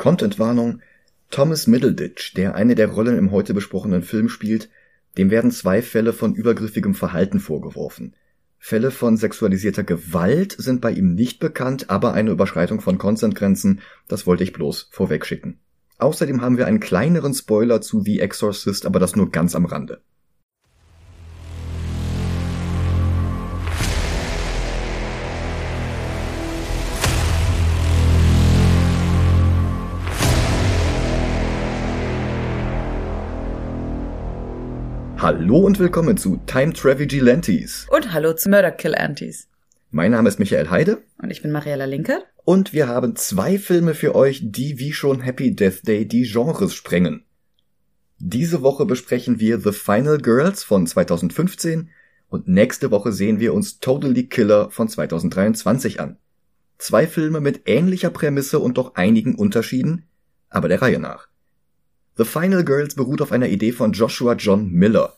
Contentwarnung. Thomas Middleditch, der eine der Rollen im heute besprochenen Film spielt, dem werden zwei Fälle von übergriffigem Verhalten vorgeworfen. Fälle von sexualisierter Gewalt sind bei ihm nicht bekannt, aber eine Überschreitung von Consent-Grenzen, das wollte ich bloß vorwegschicken. Außerdem haben wir einen kleineren Spoiler zu The Exorcist, aber das nur ganz am Rande. Hallo und willkommen zu Time Travel Gilantes. Und hallo zu Murder Kill Antis. Mein Name ist Michael Heide. Und ich bin Mariella Linke. Und wir haben zwei Filme für euch, die wie schon Happy Death Day die Genres sprengen. Diese Woche besprechen wir The Final Girls von 2015 und nächste Woche sehen wir uns Totally Killer von 2023 an. Zwei Filme mit ähnlicher Prämisse und doch einigen Unterschieden, aber der Reihe nach. The Final Girls beruht auf einer Idee von Joshua John Miller.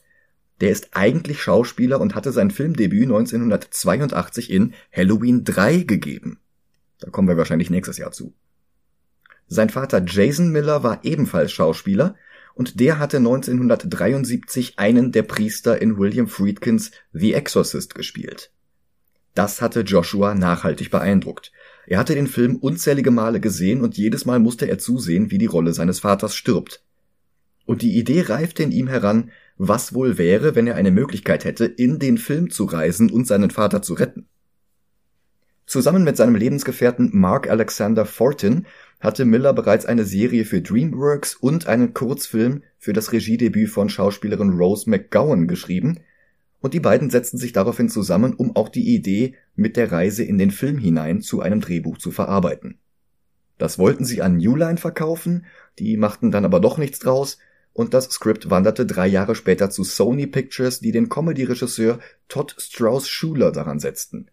Der ist eigentlich Schauspieler und hatte sein Filmdebüt 1982 in Halloween 3 gegeben. Da kommen wir wahrscheinlich nächstes Jahr zu. Sein Vater Jason Miller war ebenfalls Schauspieler und der hatte 1973 einen der Priester in William Friedkins The Exorcist gespielt. Das hatte Joshua nachhaltig beeindruckt. Er hatte den Film unzählige Male gesehen und jedes Mal musste er zusehen, wie die Rolle seines Vaters stirbt. Und die Idee reifte in ihm heran, was wohl wäre, wenn er eine Möglichkeit hätte, in den Film zu reisen und seinen Vater zu retten. Zusammen mit seinem Lebensgefährten Mark Alexander Fortin hatte Miller bereits eine Serie für DreamWorks und einen Kurzfilm für das Regiedebüt von Schauspielerin Rose McGowan geschrieben, und die beiden setzten sich daraufhin zusammen, um auch die Idee mit der Reise in den Film hinein zu einem Drehbuch zu verarbeiten. Das wollten sie an New Line verkaufen, die machten dann aber doch nichts draus, und das Skript wanderte drei Jahre später zu Sony Pictures, die den Comedy-Regisseur Todd Strauss Schuler daran setzten.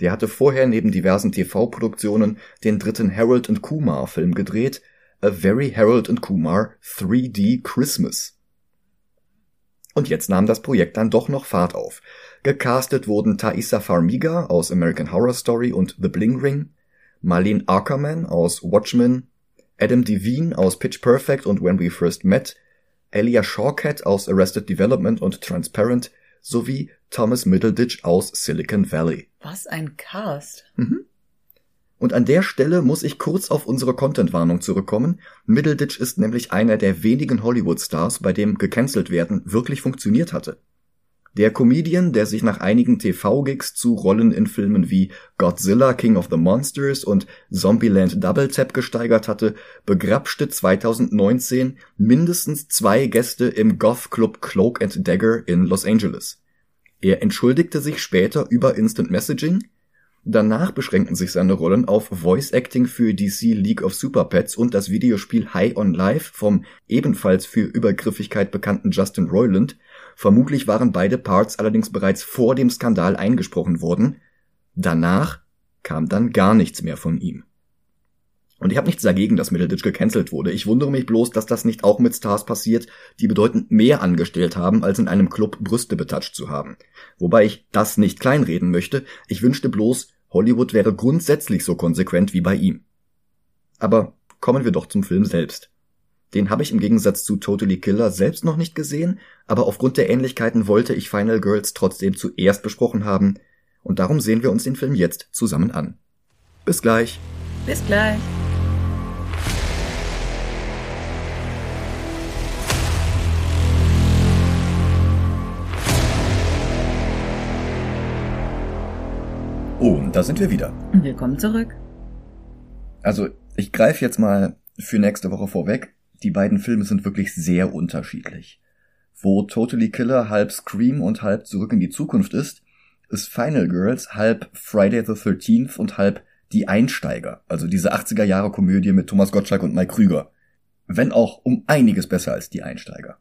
Der hatte vorher neben diversen TV-Produktionen den dritten Harold and Kumar Film gedreht, A Very Harold and Kumar 3D Christmas. Und jetzt nahm das Projekt dann doch noch Fahrt auf. Gecastet wurden Thaisa Farmiga aus American Horror Story und The Bling Ring, Marlene Ackerman aus Watchmen, Adam Devine aus Pitch Perfect und When We First Met, Elia Shawkat aus Arrested Development und Transparent sowie Thomas Middleditch aus Silicon Valley. Was ein Cast. Mhm. Und an der Stelle muss ich kurz auf unsere Content-Warnung zurückkommen. Middleditch ist nämlich einer der wenigen Hollywood-Stars, bei dem gecancelt werden wirklich funktioniert hatte. Der Comedian, der sich nach einigen TV-Gigs zu Rollen in Filmen wie Godzilla King of the Monsters und Zombieland Double Tap gesteigert hatte, begrapschte 2019 mindestens zwei Gäste im Goth-Club Cloak and Dagger in Los Angeles. Er entschuldigte sich später über Instant Messaging, Danach beschränkten sich seine Rollen auf Voice Acting für DC League of Super Pets und das Videospiel High on Life vom ebenfalls für Übergriffigkeit bekannten Justin Roiland, Vermutlich waren beide Parts allerdings bereits vor dem Skandal eingesprochen worden. Danach kam dann gar nichts mehr von ihm. Und ich habe nichts dagegen, dass Middleditch gecancelt wurde. Ich wundere mich bloß, dass das nicht auch mit Stars passiert, die bedeutend mehr angestellt haben, als in einem Club Brüste betatscht zu haben. Wobei ich das nicht kleinreden möchte. Ich wünschte bloß, Hollywood wäre grundsätzlich so konsequent wie bei ihm. Aber kommen wir doch zum Film selbst. Den habe ich im Gegensatz zu Totally Killer selbst noch nicht gesehen, aber aufgrund der Ähnlichkeiten wollte ich Final Girls trotzdem zuerst besprochen haben, und darum sehen wir uns den Film jetzt zusammen an. Bis gleich. Bis gleich. Und da sind wir wieder. Willkommen zurück. Also, ich greife jetzt mal für nächste Woche vorweg die beiden Filme sind wirklich sehr unterschiedlich. Wo Totally Killer halb Scream und halb Zurück in die Zukunft ist, ist Final Girls halb Friday the 13th und halb Die Einsteiger, also diese 80er Jahre Komödie mit Thomas Gottschalk und Mike Krüger. Wenn auch um einiges besser als Die Einsteiger.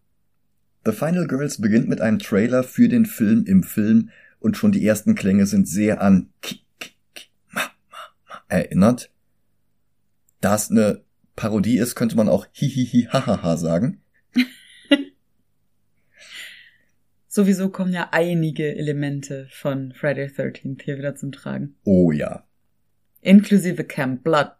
The Final Girls beginnt mit einem Trailer für den Film im Film und schon die ersten Klänge sind sehr an Ki, Ki, Ki, ma, ma, ma erinnert. Da es eine Parodie ist, könnte man auch hihihi hahaha sagen. Sowieso kommen ja einige Elemente von Friday 13th hier wieder zum Tragen. Oh ja. Inklusive Camp Blood,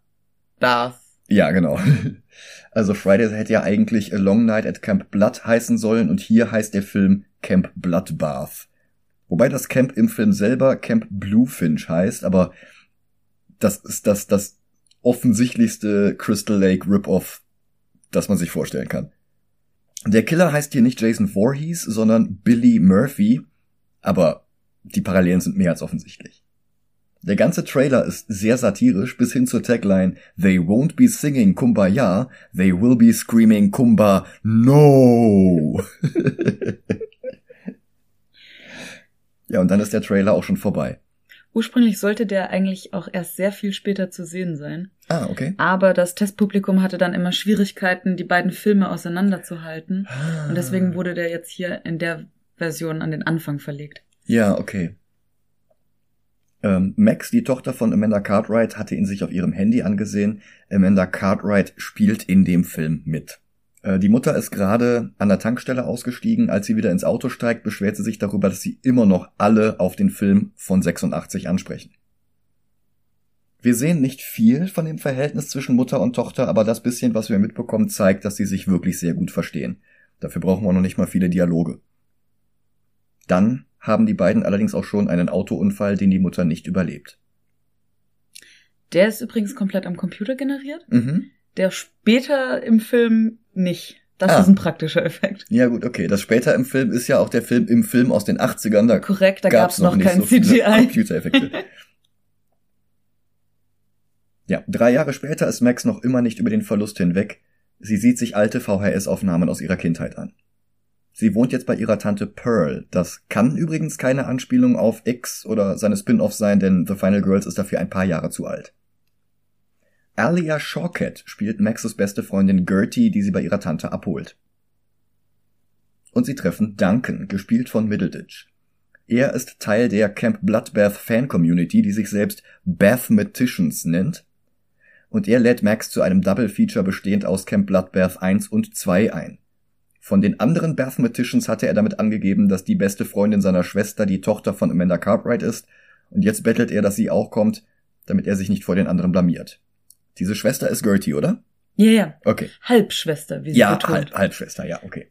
Darth Ja, genau. Also Friday hätte ja eigentlich A Long Night at Camp Blood heißen sollen und hier heißt der Film Camp Bloodbath. Wobei das Camp im Film selber Camp Bluefinch heißt, aber das ist das, das offensichtlichste Crystal Lake Rip-Off, das man sich vorstellen kann. Der Killer heißt hier nicht Jason Voorhees, sondern Billy Murphy, aber die Parallelen sind mehr als offensichtlich. Der ganze Trailer ist sehr satirisch bis hin zur Tagline They won't be singing Kumbaya, they will be screaming Kumba No. ja, und dann ist der Trailer auch schon vorbei. Ursprünglich sollte der eigentlich auch erst sehr viel später zu sehen sein. Ah, okay. Aber das Testpublikum hatte dann immer Schwierigkeiten, die beiden Filme auseinanderzuhalten. Ah. Und deswegen wurde der jetzt hier in der Version an den Anfang verlegt. Ja, okay. Ähm, Max, die Tochter von Amanda Cartwright, hatte ihn sich auf ihrem Handy angesehen. Amanda Cartwright spielt in dem Film mit. Äh, die Mutter ist gerade an der Tankstelle ausgestiegen. Als sie wieder ins Auto steigt, beschwert sie sich darüber, dass sie immer noch alle auf den Film von 86 ansprechen. Wir sehen nicht viel von dem Verhältnis zwischen Mutter und Tochter, aber das bisschen, was wir mitbekommen, zeigt, dass sie sich wirklich sehr gut verstehen. Dafür brauchen wir noch nicht mal viele Dialoge. Dann haben die beiden allerdings auch schon einen Autounfall, den die Mutter nicht überlebt. Der ist übrigens komplett am Computer generiert. Mhm. Der später im Film nicht. Das Ah. ist ein praktischer Effekt. Ja gut, okay. Das später im Film ist ja auch der Film im Film aus den 80ern. Da Korrekt, da gab's gab's noch, nicht kein so viele CGI. Computereffekte. ja, drei Jahre später ist Max noch immer nicht über den Verlust hinweg. Sie sieht sich alte VHS-Aufnahmen aus ihrer Kindheit an. Sie wohnt jetzt bei ihrer Tante Pearl. Das kann übrigens keine Anspielung auf X oder seine Spin-offs sein, denn The Final Girls ist dafür ein paar Jahre zu alt. Alia Shawkat spielt Maxes beste Freundin Gertie, die sie bei ihrer Tante abholt. Und sie treffen Duncan, gespielt von Middleditch. Er ist Teil der Camp Bloodbath Fan Community, die sich selbst Bathmaticians nennt. Und er lädt Max zu einem Double Feature bestehend aus Camp Bloodbath 1 und 2 ein. Von den anderen Bathmaticians hatte er damit angegeben, dass die beste Freundin seiner Schwester die Tochter von Amanda Cartwright ist, und jetzt bettelt er, dass sie auch kommt, damit er sich nicht vor den anderen blamiert. Diese Schwester ist Gertie, oder? Ja, ja. Okay. Halbschwester, wie sie Ja, betont. Halb, Halbschwester, ja, okay.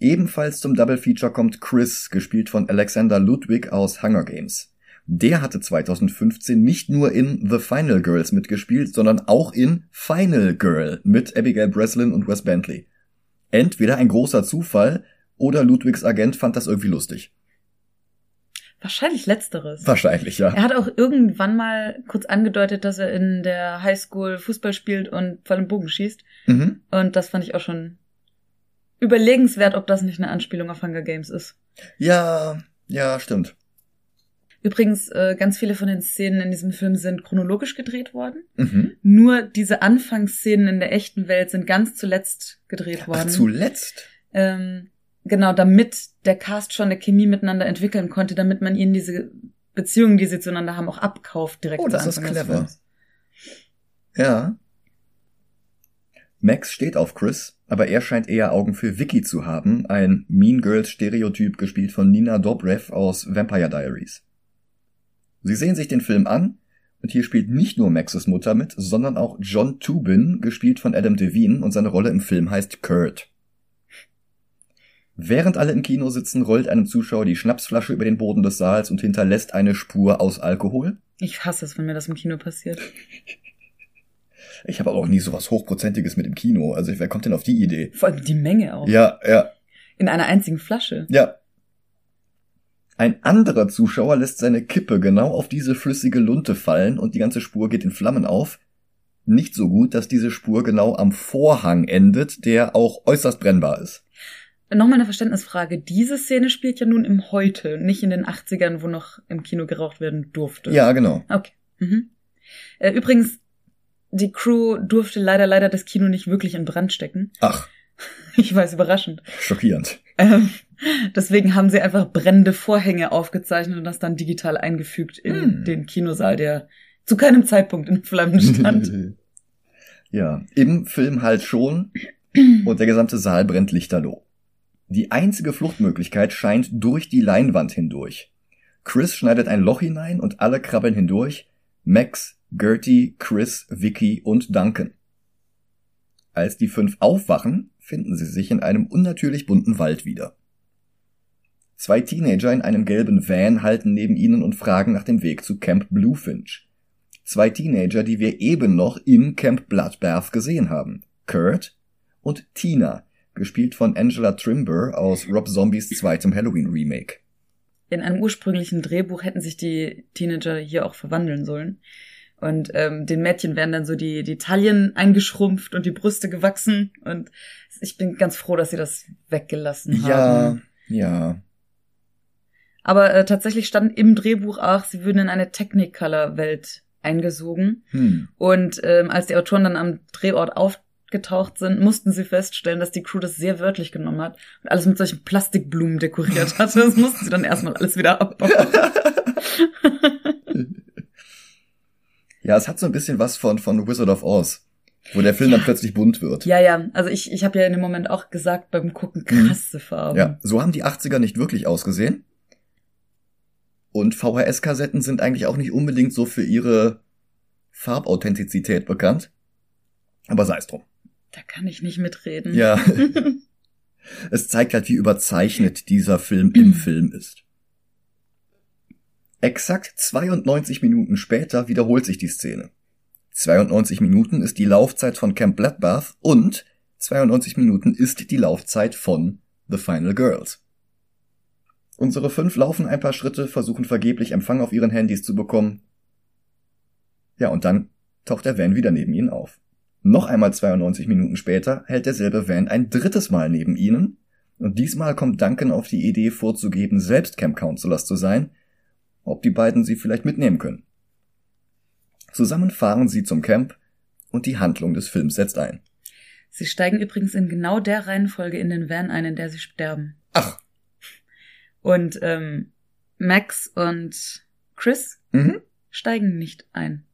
Ebenfalls zum Double Feature kommt Chris, gespielt von Alexander Ludwig aus Hunger Games. Der hatte 2015 nicht nur in The Final Girls mitgespielt, sondern auch in Final Girl mit Abigail Breslin und Wes Bentley. Entweder ein großer Zufall oder Ludwigs Agent fand das irgendwie lustig. Wahrscheinlich letzteres. Wahrscheinlich, ja. Er hat auch irgendwann mal kurz angedeutet, dass er in der Highschool Fußball spielt und vor allem Bogen schießt. Mhm. Und das fand ich auch schon überlegenswert, ob das nicht eine Anspielung auf Hunger Games ist. Ja, ja, stimmt. Übrigens, äh, ganz viele von den Szenen in diesem Film sind chronologisch gedreht worden. Mhm. Nur diese Anfangsszenen in der echten Welt sind ganz zuletzt gedreht Ach, worden. zuletzt. ähm, genau, damit der Cast schon eine Chemie miteinander entwickeln konnte, damit man ihnen diese Beziehungen, die sie zueinander haben, auch abkauft direkt Oh, zu das ist clever. Ja. Max steht auf Chris, aber er scheint eher Augen für Vicky zu haben, ein Mean Girls Stereotyp gespielt von Nina Dobrev aus Vampire Diaries. Sie sehen sich den Film an und hier spielt nicht nur Maxes Mutter mit, sondern auch John Tubin, gespielt von Adam Devine und seine Rolle im Film heißt Kurt. Während alle im Kino sitzen, rollt einem Zuschauer die Schnapsflasche über den Boden des Saals und hinterlässt eine Spur aus Alkohol. Ich hasse es, wenn mir das im Kino passiert. Ich habe aber auch nie sowas Hochprozentiges mit im Kino. Also wer kommt denn auf die Idee? Vor allem die Menge auch. Ja, ja, In einer einzigen Flasche. ja. Ein anderer Zuschauer lässt seine Kippe genau auf diese flüssige Lunte fallen und die ganze Spur geht in Flammen auf. Nicht so gut, dass diese Spur genau am Vorhang endet, der auch äußerst brennbar ist. Nochmal eine Verständnisfrage. Diese Szene spielt ja nun im Heute, nicht in den 80ern, wo noch im Kino geraucht werden durfte. Ja, genau. Okay. Mhm. Äh, übrigens, die Crew durfte leider, leider das Kino nicht wirklich in Brand stecken. Ach, Ich weiß, überraschend. schockierend. Ähm, deswegen haben sie einfach brennende Vorhänge aufgezeichnet und das dann digital eingefügt in Hm. den Kinosaal, der zu keinem Zeitpunkt in Flammen stand. ja, im Film halt schon und der gesamte Saal brennt lichterloh. Die einzige Fluchtmöglichkeit scheint durch die Leinwand hindurch. Chris schneidet ein Loch hinein und alle krabbeln hindurch, Max, Gertie, Chris, Vicky und Duncan. Als die fünf aufwachen, finden sie sich in einem unnatürlich bunten Wald wieder. Zwei Teenager in einem gelben Van halten neben ihnen und fragen nach dem Weg zu Camp Bluefinch. Zwei Teenager, die wir eben noch im Camp Bloodbath gesehen haben. Kurt und Tina, gespielt von Angela Trimber aus Rob Zombies zweitem Halloween Remake. In einem ursprünglichen Drehbuch hätten sich die Teenager hier auch verwandeln sollen. Und ähm, den Mädchen werden dann so die, die Taillen eingeschrumpft und die Brüste gewachsen. Und ich bin ganz froh, dass sie das weggelassen haben. Ja, ja. Aber äh, tatsächlich stand im Drehbuch auch, sie würden in eine Technicolor-Welt eingesogen. Hm. Und ähm, als die Autoren dann am Drehort aufgetaucht sind, mussten sie feststellen, dass die Crew das sehr wörtlich genommen hat und alles mit solchen Plastikblumen dekoriert hat. Das mussten sie dann erstmal alles wieder abbauen. Ja, es hat so ein bisschen was von, von Wizard of Oz, wo der Film Ja. dann plötzlich bunt wird. ja, ja, also ich, ich habe ja in dem Moment auch gesagt beim Gucken, krasse Farben. Ja, so haben die 80er nicht wirklich ausgesehen. Und VHS-Kassetten sind eigentlich auch nicht unbedingt so für ihre Farbauthentizität bekannt. Aber sei es drum. Da kann ich nicht mitreden. Ja. es zeigt halt, wie überzeichnet dieser Film im Film ist. Exakt 92 Minuten später wiederholt sich die Szene. 92 Minuten ist die Laufzeit von Camp Bloodbath und 92 Minuten ist die Laufzeit von The Final Girls. Unsere fünf laufen ein paar Schritte, versuchen vergeblich Empfang auf ihren Handys zu bekommen. Ja, und dann taucht der Van wieder neben ihnen auf. Noch einmal 92 Minuten später hält derselbe Van ein drittes Mal neben ihnen und diesmal kommt Duncan auf die Idee vorzugeben, selbst Camp Counselors zu sein, ob die beiden sie vielleicht mitnehmen können. Zusammen fahren sie zum Camp und die Handlung des Films setzt ein. Sie steigen übrigens in genau der Reihenfolge in den Van ein, in der sie sterben. Ach, Und ähm, Max und Chris mhm. steigen nicht ein.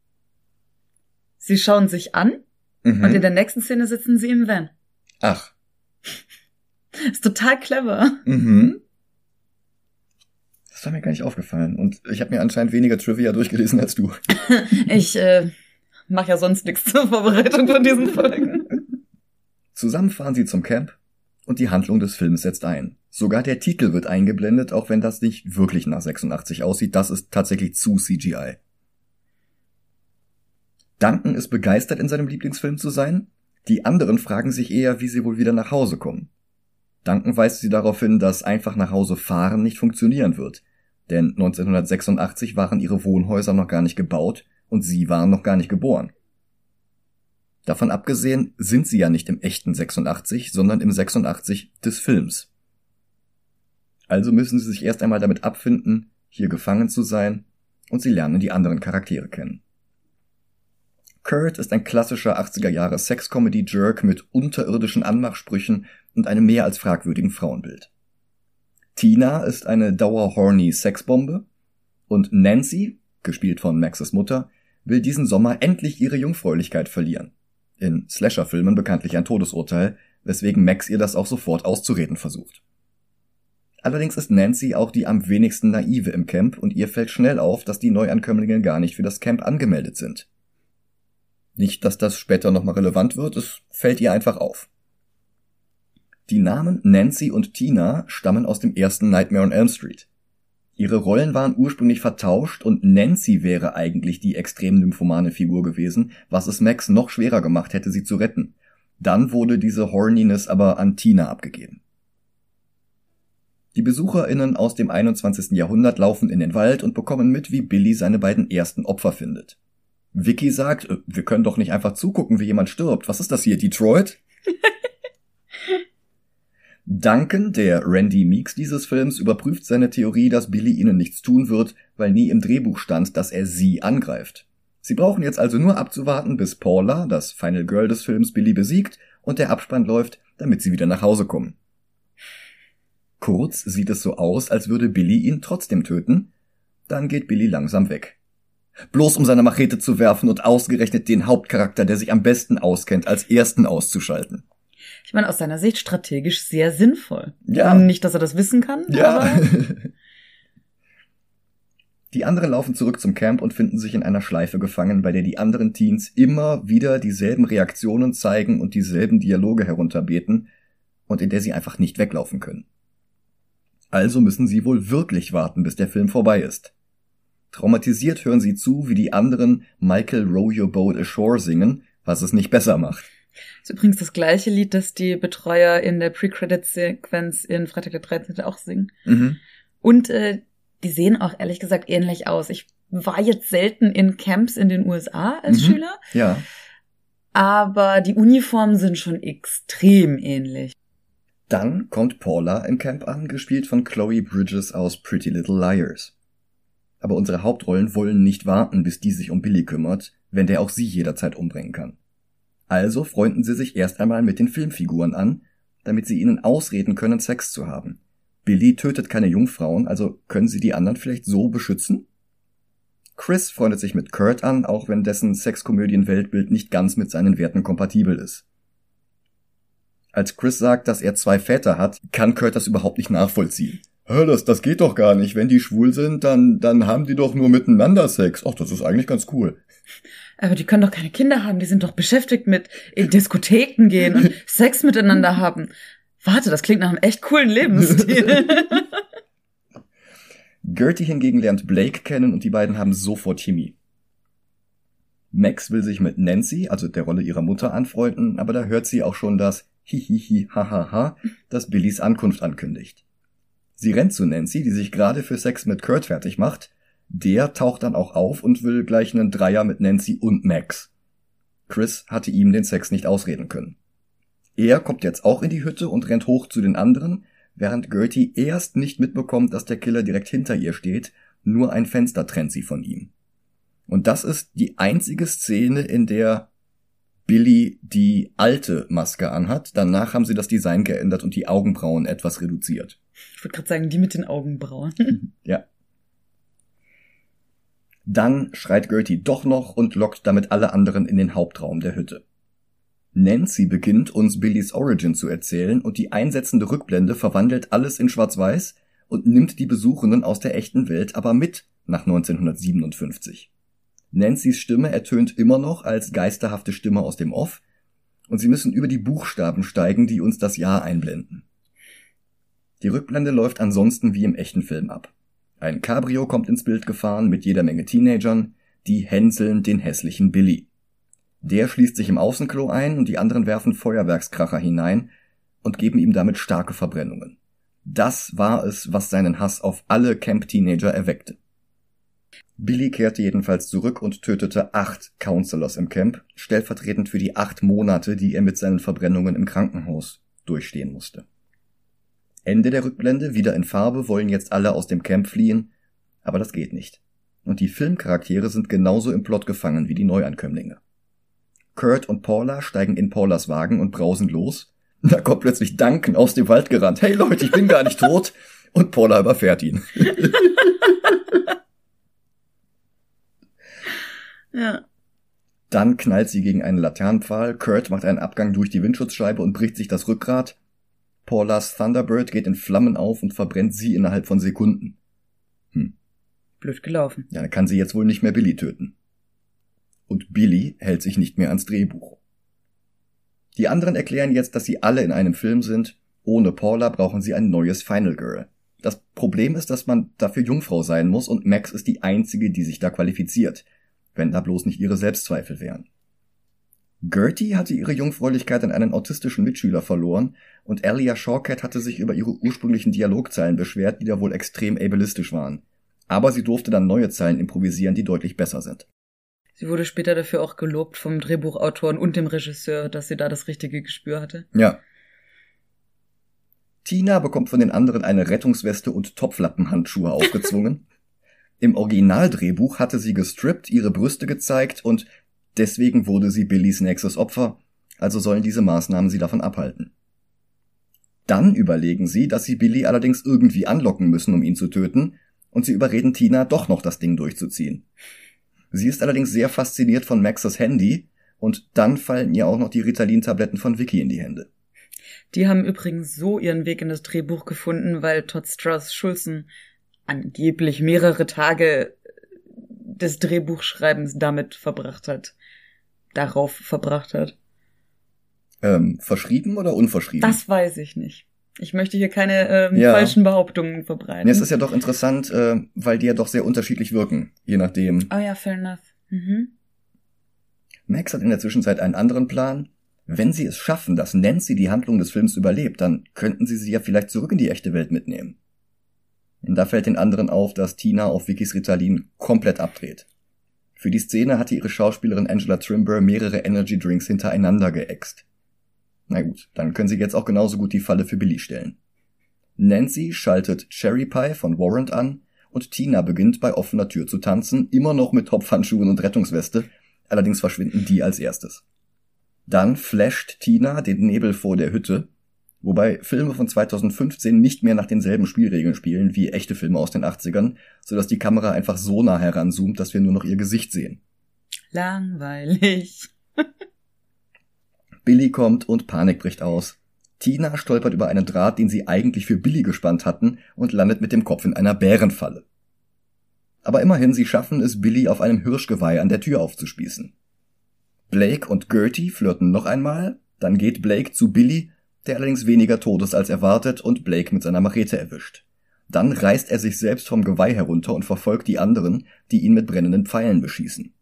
Sie schauen sich an Mhm. und in der nächsten Szene sitzen sie im Van. Ach, Ist total clever. mhm. Das war mir gar nicht aufgefallen und ich habe mir anscheinend weniger Trivia durchgelesen als du. Ich äh, mache ja sonst nichts zur Vorbereitung von diesen Folgen. Zusammen fahren sie zum Camp und die Handlung des Films setzt ein. Sogar der Titel wird eingeblendet, auch wenn das nicht wirklich nach 86 aussieht. Das ist tatsächlich zu CGI. Duncan ist begeistert, in seinem Lieblingsfilm zu sein. Die anderen fragen sich eher, wie sie wohl wieder nach Hause kommen. Duncan weist sie darauf hin, dass einfach nach Hause fahren nicht funktionieren wird. Denn 1986 waren ihre Wohnhäuser noch gar nicht gebaut und sie waren noch gar nicht geboren. Davon abgesehen sind sie ja nicht im echten 86, sondern im 86 des Films. Also müssen sie sich erst einmal damit abfinden, hier gefangen zu sein, und sie lernen die anderen Charaktere kennen. Kurt ist ein klassischer 80er Jahre Sex-Comedy-Jerk mit unterirdischen Anmachsprüchen und einem mehr als fragwürdigen Frauenbild. Tina ist eine dauerhorny Sexbombe und Nancy, gespielt von Maxes Mutter, will diesen Sommer endlich ihre Jungfräulichkeit verlieren. In Slasher-Filmen bekanntlich ein Todesurteil, weswegen Max ihr das auch sofort auszureden versucht. Allerdings ist Nancy auch die am wenigsten naive im Camp und ihr fällt schnell auf, dass die Neuankömmlinge gar nicht für das Camp angemeldet sind. Nicht, dass das später nochmal relevant wird, es fällt ihr einfach auf. Die Namen Nancy und Tina stammen aus dem ersten Nightmare on Elm Street. Ihre Rollen waren ursprünglich vertauscht und Nancy wäre eigentlich die extrem nymphomane Figur gewesen, was es Max noch schwerer gemacht hätte, sie zu retten. Dann wurde diese Horniness aber an Tina abgegeben. Die BesucherInnen aus dem 21. Jahrhundert laufen in den Wald und bekommen mit, wie Billy seine beiden ersten Opfer findet. Vicky sagt, "Äh, wir können doch nicht einfach zugucken, wie jemand stirbt. Was ist das hier, Detroit? Duncan, der Randy Meeks dieses Films, überprüft seine Theorie, dass Billy ihnen nichts tun wird, weil nie im Drehbuch stand, dass er sie angreift. Sie brauchen jetzt also nur abzuwarten, bis Paula, das Final Girl des Films, Billy besiegt und der Abspann läuft, damit sie wieder nach Hause kommen. Kurz sieht es so aus, als würde Billy ihn trotzdem töten, dann geht Billy langsam weg. Bloß um seine Machete zu werfen und ausgerechnet den Hauptcharakter, der sich am besten auskennt, als ersten auszuschalten. Ich meine, aus seiner Sicht strategisch sehr sinnvoll. Ja. Und nicht, dass er das wissen kann, Ja. aber Die anderen laufen zurück zum Camp und finden sich in einer Schleife gefangen, bei der die anderen Teens immer wieder dieselben Reaktionen zeigen und dieselben Dialoge herunterbeten und in der sie einfach nicht weglaufen können. Also müssen sie wohl wirklich warten, bis der Film vorbei ist. Traumatisiert hören sie zu, wie die anderen Michael Row Your Boat Ashore singen, was es nicht besser macht. Das ist übrigens das gleiche Lied, das die Betreuer in der Pre-Credit-Sequenz in Freitag der 13. auch singen. Mhm. Und äh, die sehen auch ehrlich gesagt ähnlich aus. Ich war jetzt selten in Camps in den USA als Mhm. Schüler, Ja. aber die Uniformen sind schon extrem ähnlich. Dann kommt Paula im Camp an, gespielt von Chloe Bridges aus Pretty Little Liars. Aber unsere Hauptrollen wollen nicht warten, bis die sich um Billy kümmert, wenn der auch sie jederzeit umbringen kann. Also freunden sie sich erst einmal mit den Filmfiguren an, damit sie ihnen ausreden können, Sex zu haben. Billy tötet keine Jungfrauen, also können sie die anderen vielleicht so beschützen? Chris freundet sich mit Kurt an, auch wenn dessen Sexkomödien-Weltbild nicht ganz mit seinen Werten kompatibel ist. Als Chris sagt, dass er zwei Väter hat, kann Kurt das überhaupt nicht nachvollziehen. Hör, das, das geht doch gar nicht. Wenn die schwul sind, dann, dann haben die doch nur miteinander Sex. Ach, das ist eigentlich ganz cool. Aber die können doch keine Kinder haben, die sind doch beschäftigt mit in Diskotheken gehen und Sex miteinander haben. Warte, das klingt nach einem echt coolen Lebensstil. Gertie hingegen lernt Blake kennen und die beiden haben sofort Chemie. Max will sich mit Nancy, also der Rolle ihrer Mutter, anfreunden, aber da hört sie auch schon das Hihihi hahaha, das Billys Ankunft ankündigt. Sie rennt zu Nancy, die sich gerade für Sex mit Kurt fertig macht. Der taucht dann auch auf und will gleich einen Dreier mit Nancy und Max. Chris hatte ihm den Sex nicht ausreden können. Er kommt jetzt auch in die Hütte und rennt hoch zu den anderen, während Gertie erst nicht mitbekommt, dass der Killer direkt hinter ihr steht, nur ein Fenster trennt sie von ihm. Und das ist die einzige Szene, in der Billy die alte Maske anhat. Danach haben sie das Design geändert und die Augenbrauen etwas reduziert. Ich würde gerade sagen, die mit den Augenbrauen. Ja. Dann schreit Gertie doch noch und lockt damit alle anderen in den Hauptraum der Hütte. Nancy beginnt uns Billys Origin zu erzählen und die einsetzende Rückblende verwandelt alles in Schwarz-Weiß und nimmt die Besuchenden aus der echten Welt aber mit nach 1957. Nancy's Stimme ertönt immer noch als geisterhafte Stimme aus dem Off und sie müssen über die Buchstaben steigen, die uns das Jahr einblenden. Die Rückblende läuft ansonsten wie im echten Film ab. Ein Cabrio kommt ins Bild gefahren mit jeder Menge Teenagern, die hänseln den hässlichen Billy. Der schließt sich im Außenklo ein und die anderen werfen Feuerwerkskracher hinein und geben ihm damit starke Verbrennungen. Das war es, was seinen Hass auf alle Camp-Teenager erweckte. Billy kehrte jedenfalls zurück und tötete acht Counselors im Camp, stellvertretend für die acht Monate, die er mit seinen Verbrennungen im Krankenhaus durchstehen musste. Ende der Rückblende, wieder in Farbe, wollen jetzt alle aus dem Camp fliehen, aber das geht nicht. Und die Filmcharaktere sind genauso im Plot gefangen wie die Neuankömmlinge. Kurt und Paula steigen in Paulas Wagen und brausen los. Da kommt plötzlich Duncan aus dem Wald gerannt. Hey Leute, ich bin gar nicht tot. Und Paula überfährt ihn. ja. Dann knallt sie gegen einen Laternenpfahl. Kurt macht einen Abgang durch die Windschutzscheibe und bricht sich das Rückgrat. Paulas Thunderbird geht in Flammen auf und verbrennt sie innerhalb von Sekunden. Blöd gelaufen. Ja, dann kann sie jetzt wohl nicht mehr Billy töten. Und Billy hält sich nicht mehr ans Drehbuch. Die anderen erklären jetzt, dass sie alle in einem Film sind. Ohne Paula brauchen sie ein neues Final Girl. Das Problem ist, dass man dafür Jungfrau sein muss und Max ist die einzige, die sich da qualifiziert. Wenn da bloß nicht ihre Selbstzweifel wären. Gertie hatte ihre Jungfräulichkeit an einen autistischen Mitschüler verloren und Alia Shawkat hatte sich über ihre ursprünglichen Dialogzeilen beschwert, die da wohl extrem ableistisch waren. Aber sie durfte dann neue Zeilen improvisieren, die deutlich besser sind. Sie wurde später dafür auch gelobt vom Drehbuchautoren und dem Regisseur, dass sie da das richtige Gespür hatte. Ja. Tina bekommt von den anderen eine Rettungsweste und Topflappenhandschuhe aufgezwungen. Im Originaldrehbuch hatte sie gestrippt, ihre Brüste gezeigt und deswegen wurde sie Billys nächstes Opfer, also sollen diese Maßnahmen sie davon abhalten. Dann überlegen sie, dass sie Billy allerdings irgendwie anlocken müssen, um ihn zu töten, und sie überreden Tina doch noch das Ding durchzuziehen. Sie ist allerdings sehr fasziniert von Maxes Handy, und dann fallen ihr auch noch die Ritalin-Tabletten von Vicky in die Hände. Die haben übrigens so ihren Weg in das Drehbuch gefunden, weil Todd Strauss Schulzen angeblich mehrere Tage des Drehbuchschreibens damit verbracht hat. Darauf verbracht hat. Ähm, verschrieben oder unverschrieben? Das weiß ich nicht. Ich möchte hier keine ähm, ja. falschen Behauptungen verbreiten. Nee, es ist ja doch interessant, äh, weil die ja doch sehr unterschiedlich wirken, je nachdem. Oh ja, fair enough. Mhm. Max hat in der Zwischenzeit einen anderen Plan. Wenn sie es schaffen, dass Nancy die Handlung des Films überlebt, dann könnten sie sie ja vielleicht zurück in die echte Welt mitnehmen. Und da fällt den anderen auf, dass Tina auf Vickys Ritalin komplett abdreht. Für die Szene hatte ihre Schauspielerin Angela Trimber mehrere Energy Drinks hintereinander geäxt. Na gut, dann können sie jetzt auch genauso gut die Falle für Billy stellen. Nancy schaltet Cherry Pie von Warrant an und Tina beginnt bei offener Tür zu tanzen, immer noch mit Topfhandschuhen und Rettungsweste, allerdings verschwinden die als erstes. Dann flasht Tina den Nebel vor der Hütte, wobei Filme von 2015 nicht mehr nach denselben Spielregeln spielen wie echte Filme aus den 80ern, sodass die Kamera einfach so nah heranzoomt, dass wir nur noch ihr Gesicht sehen. Langweilig. Billy kommt und Panik bricht aus. Tina stolpert über einen Draht, den sie eigentlich für Billy gespannt hatten, und landet mit dem Kopf in einer Bärenfalle. Aber immerhin, sie schaffen es, Billy auf einem Hirschgeweih an der Tür aufzuspießen. Blake und Gertie flirten noch einmal, dann geht Blake zu Billy, der allerdings weniger tot ist als erwartet und Blake mit seiner Machete erwischt. Dann reißt er sich selbst vom Geweih herunter und verfolgt die anderen, die ihn mit brennenden Pfeilen beschießen.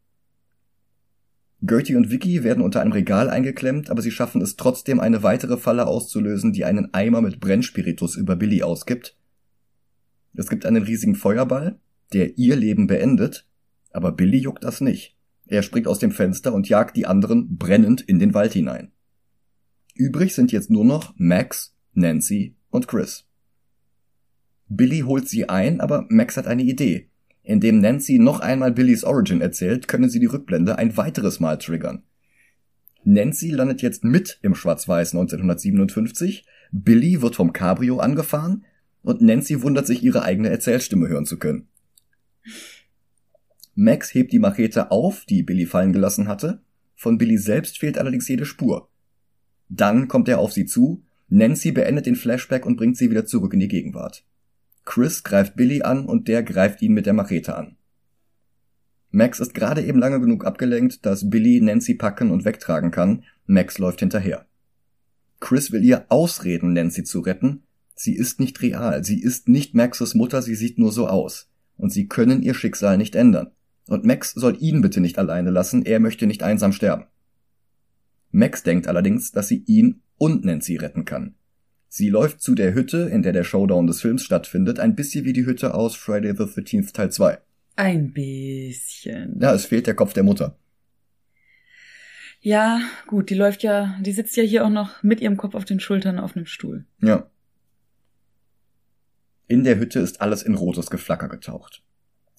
Gertie und Vicky werden unter einem Regal eingeklemmt, aber sie schaffen es trotzdem, eine weitere Falle auszulösen, die einen Eimer mit Brennspiritus über Billy ausgibt. Es gibt einen riesigen Feuerball, der ihr Leben beendet, aber Billy juckt das nicht. Er springt aus dem Fenster und jagt die anderen brennend in den Wald hinein. Übrig sind jetzt nur noch Max, Nancy und Chris. Billy holt sie ein, aber Max hat eine Idee. Indem Nancy noch einmal Billys Origin erzählt, können sie die Rückblende ein weiteres Mal triggern. Nancy landet jetzt mit im Schwarz-Weiß 1957, Billy wird vom Cabrio angefahren und Nancy wundert sich, ihre eigene Erzählstimme hören zu können. Max hebt die Machete auf, die Billy fallen gelassen hatte. Von Billy selbst fehlt allerdings jede Spur. Dann kommt er auf sie zu, Nancy beendet den Flashback und bringt sie wieder zurück in die Gegenwart. Chris greift Billy an und der greift ihn mit der Machete an. Max ist gerade eben lange genug abgelenkt, dass Billy Nancy packen und wegtragen kann. Max läuft hinterher. Chris will ihr ausreden, Nancy zu retten. Sie ist nicht real. Sie ist nicht Maxes Mutter. Sie sieht nur so aus. Und sie können ihr Schicksal nicht ändern. Und Max soll ihn bitte nicht alleine lassen. Er möchte nicht einsam sterben. Max denkt allerdings, dass sie ihn und Nancy retten kann. Sie läuft zu der Hütte, in der der Showdown des Films stattfindet, ein bisschen wie die Hütte aus Friday the 13th Teil 2. Ein bisschen. Ja, es fehlt der Kopf der Mutter. Ja, gut, die läuft ja, die sitzt ja hier auch noch mit ihrem Kopf auf den Schultern auf einem Stuhl. Ja. In der Hütte ist alles in rotes Geflacker getaucht.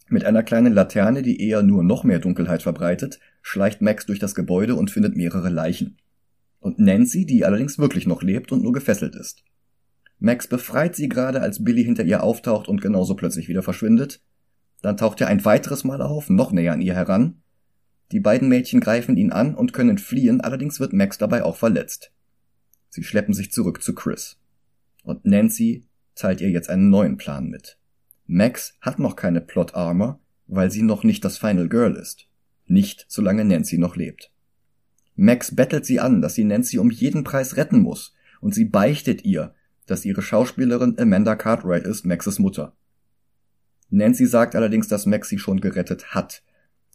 Mit einer kleinen Laterne, die eher nur noch mehr Dunkelheit verbreitet, schleicht Max durch das Gebäude und findet mehrere Leichen und Nancy, die allerdings wirklich noch lebt und nur gefesselt ist. Max befreit sie gerade, als Billy hinter ihr auftaucht und genauso plötzlich wieder verschwindet. Dann taucht er ein weiteres Mal auf, noch näher an ihr heran. Die beiden Mädchen greifen ihn an und können fliehen, allerdings wird Max dabei auch verletzt. Sie schleppen sich zurück zu Chris. Und Nancy teilt ihr jetzt einen neuen Plan mit. Max hat noch keine Plot Armor, weil sie noch nicht das Final Girl ist. Nicht solange Nancy noch lebt. Max bettelt sie an, dass sie Nancy um jeden Preis retten muss, und sie beichtet ihr, dass ihre Schauspielerin Amanda Cartwright ist, Maxes Mutter. Nancy sagt allerdings, dass Max sie schon gerettet hat,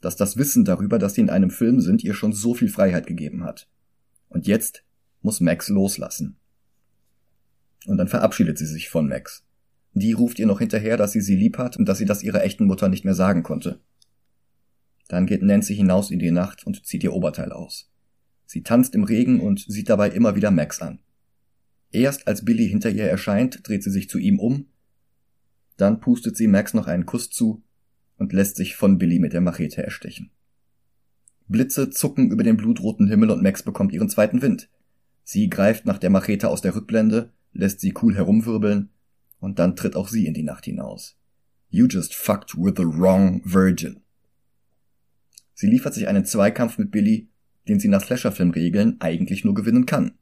dass das Wissen darüber, dass sie in einem Film sind, ihr schon so viel Freiheit gegeben hat. Und jetzt muss Max loslassen. Und dann verabschiedet sie sich von Max. Die ruft ihr noch hinterher, dass sie sie lieb hat und dass sie das ihrer echten Mutter nicht mehr sagen konnte. Dann geht Nancy hinaus in die Nacht und zieht ihr Oberteil aus. Sie tanzt im Regen und sieht dabei immer wieder Max an. Erst als Billy hinter ihr erscheint, dreht sie sich zu ihm um, dann pustet sie Max noch einen Kuss zu und lässt sich von Billy mit der Machete erstechen. Blitze zucken über den blutroten Himmel und Max bekommt ihren zweiten Wind. Sie greift nach der Machete aus der Rückblende, lässt sie cool herumwirbeln und dann tritt auch sie in die Nacht hinaus. You just fucked with the wrong virgin. Sie liefert sich einen Zweikampf mit Billy den sie nach Slasher-Filmregeln eigentlich nur gewinnen kann.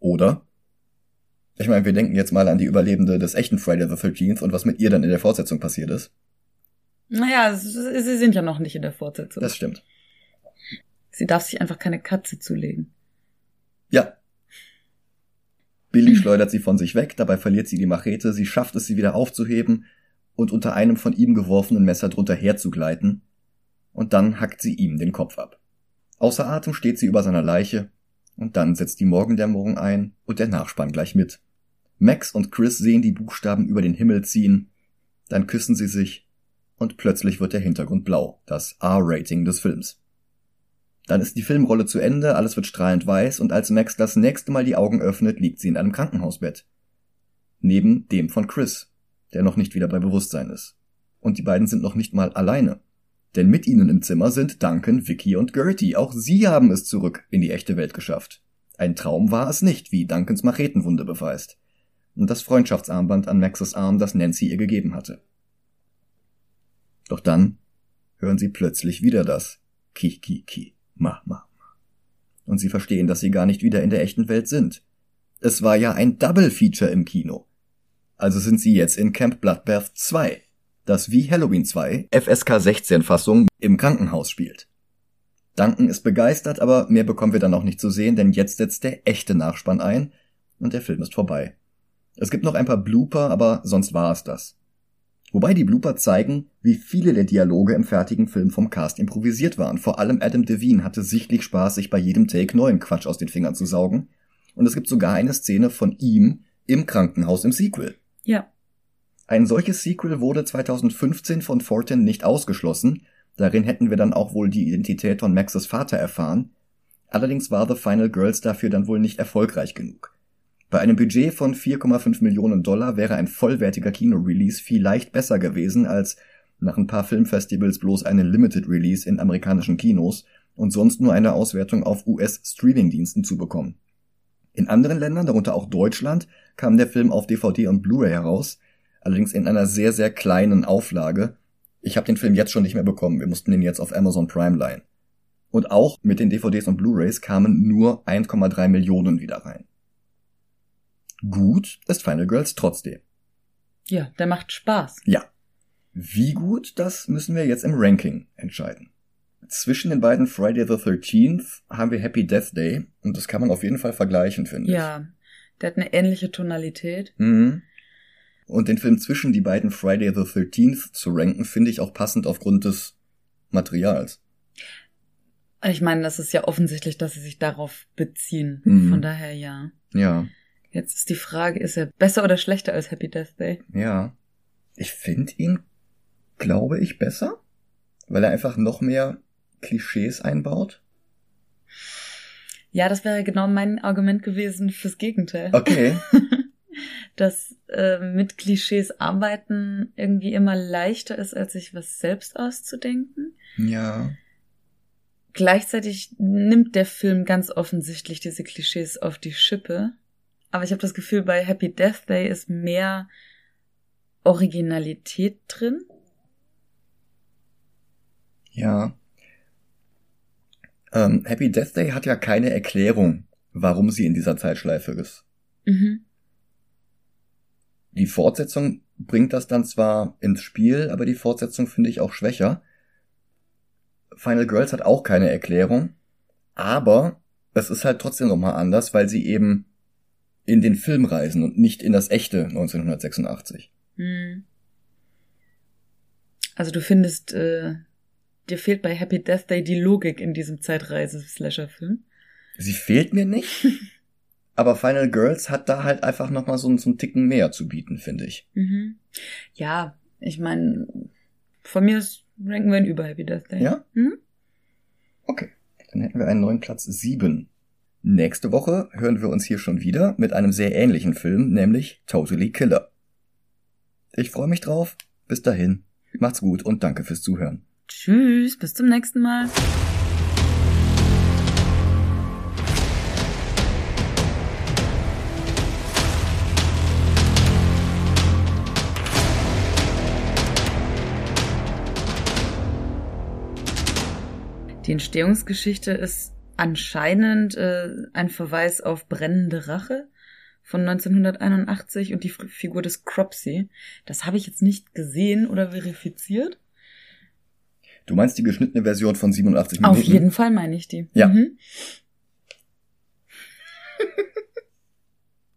Oder? Ich meine, wir denken jetzt mal an die Überlebende des echten Friday the 13th und was mit ihr dann in der Fortsetzung passiert ist. Naja, sie sind ja noch nicht in der Fortsetzung. Das stimmt. Sie darf sich einfach keine Katze zulegen. Ja. Billy schleudert sie von sich weg, dabei verliert sie die Machete, sie schafft es, sie wieder aufzuheben und unter einem von ihm geworfenen Messer drunter herzugleiten, und dann hackt sie ihm den Kopf ab. Außer Atem steht sie über seiner Leiche, und dann setzt die Morgendämmerung ein und der Nachspann gleich mit. Max und Chris sehen die Buchstaben über den Himmel ziehen, dann küssen sie sich, und plötzlich wird der Hintergrund blau, das R-Rating des Films. Dann ist die Filmrolle zu Ende, alles wird strahlend weiß und als Max das nächste Mal die Augen öffnet, liegt sie in einem Krankenhausbett. Neben dem von Chris, der noch nicht wieder bei Bewusstsein ist. Und die beiden sind noch nicht mal alleine. Denn mit ihnen im Zimmer sind Duncan, Vicky und Gertie. Auch sie haben es zurück in die echte Welt geschafft. Ein Traum war es nicht, wie Duncans Machetenwunde beweist. Und das Freundschaftsarmband an Maxes Arm, das Nancy ihr gegeben hatte. Doch dann hören sie plötzlich wieder das Ki, Ki, Ki ma, ma. Und sie verstehen, dass sie gar nicht wieder in der echten Welt sind. Es war ja ein Double Feature im Kino. Also sind sie jetzt in Camp Bloodbath 2, das wie Halloween 2 FSK 16 Fassung im Krankenhaus spielt. Duncan ist begeistert, aber mehr bekommen wir dann auch nicht zu sehen, denn jetzt setzt der echte Nachspann ein und der Film ist vorbei. Es gibt noch ein paar Blooper, aber sonst war es das. Wobei die Blooper zeigen, wie viele der Dialoge im fertigen Film vom Cast improvisiert waren. Vor allem Adam Devine hatte sichtlich Spaß, sich bei jedem Take neuen Quatsch aus den Fingern zu saugen. Und es gibt sogar eine Szene von ihm im Krankenhaus im Sequel. Ja. Ein solches Sequel wurde 2015 von Fortin nicht ausgeschlossen. Darin hätten wir dann auch wohl die Identität von Maxes Vater erfahren. Allerdings war The Final Girls dafür dann wohl nicht erfolgreich genug. Bei einem Budget von 4,5 Millionen Dollar wäre ein vollwertiger Kino-Release vielleicht besser gewesen als nach ein paar Filmfestivals bloß eine Limited Release in amerikanischen Kinos und sonst nur eine Auswertung auf US-Streaming-Diensten zu bekommen. In anderen Ländern, darunter auch Deutschland, kam der Film auf DVD und Blu-ray heraus, allerdings in einer sehr, sehr kleinen Auflage. Ich habe den Film jetzt schon nicht mehr bekommen, wir mussten den jetzt auf Amazon Prime leihen. Und auch mit den DVDs und Blu-rays kamen nur 1,3 Millionen wieder rein. Gut ist Final Girls trotzdem. Ja, der macht Spaß. Ja. Wie gut, das müssen wir jetzt im Ranking entscheiden. Zwischen den beiden Friday the 13th haben wir Happy Death Day und das kann man auf jeden Fall vergleichen, finde ich. Ja, der hat eine ähnliche Tonalität. Mhm. Und den Film zwischen die beiden Friday the 13th zu ranken, finde ich auch passend aufgrund des Materials. Ich meine, das ist ja offensichtlich, dass sie sich darauf beziehen. Mhm. Von daher ja. Ja. Jetzt ist die Frage, ist er besser oder schlechter als Happy Death Day? Ja. Ich finde ihn, glaube ich, besser, weil er einfach noch mehr Klischees einbaut. Ja, das wäre genau mein Argument gewesen fürs Gegenteil. Okay. Dass äh, mit Klischees arbeiten irgendwie immer leichter ist, als sich was selbst auszudenken. Ja. Gleichzeitig nimmt der Film ganz offensichtlich diese Klischees auf die Schippe. Aber ich habe das Gefühl, bei Happy Death Day ist mehr Originalität drin. Ja. Ähm, Happy Death Day hat ja keine Erklärung, warum sie in dieser Zeitschleife ist. Mhm. Die Fortsetzung bringt das dann zwar ins Spiel, aber die Fortsetzung finde ich auch schwächer. Final Girls hat auch keine Erklärung, aber es ist halt trotzdem nochmal anders, weil sie eben in den Film reisen und nicht in das echte 1986. Hm. Also du findest, äh, dir fehlt bei Happy Death Day die Logik in diesem Zeitreise-Slasher-Film? Sie fehlt mir nicht, aber Final Girls hat da halt einfach nochmal so, so einen Ticken mehr zu bieten, finde ich. Mhm. Ja, ich meine, von mir ist, ranken wir ihn über Happy Death Day. Ja? Mhm. Okay, dann hätten wir einen neuen Platz sieben. Nächste Woche hören wir uns hier schon wieder mit einem sehr ähnlichen Film, nämlich Totally Killer. Ich freue mich drauf. Bis dahin. Macht's gut und danke fürs Zuhören. Tschüss, bis zum nächsten Mal. Die Entstehungsgeschichte ist anscheinend äh, ein Verweis auf Brennende Rache von 1981 und die Figur des Cropsey. Das habe ich jetzt nicht gesehen oder verifiziert. Du meinst die geschnittene Version von 87 Minuten? Auf jeden Fall meine ich die. Ja. Mhm.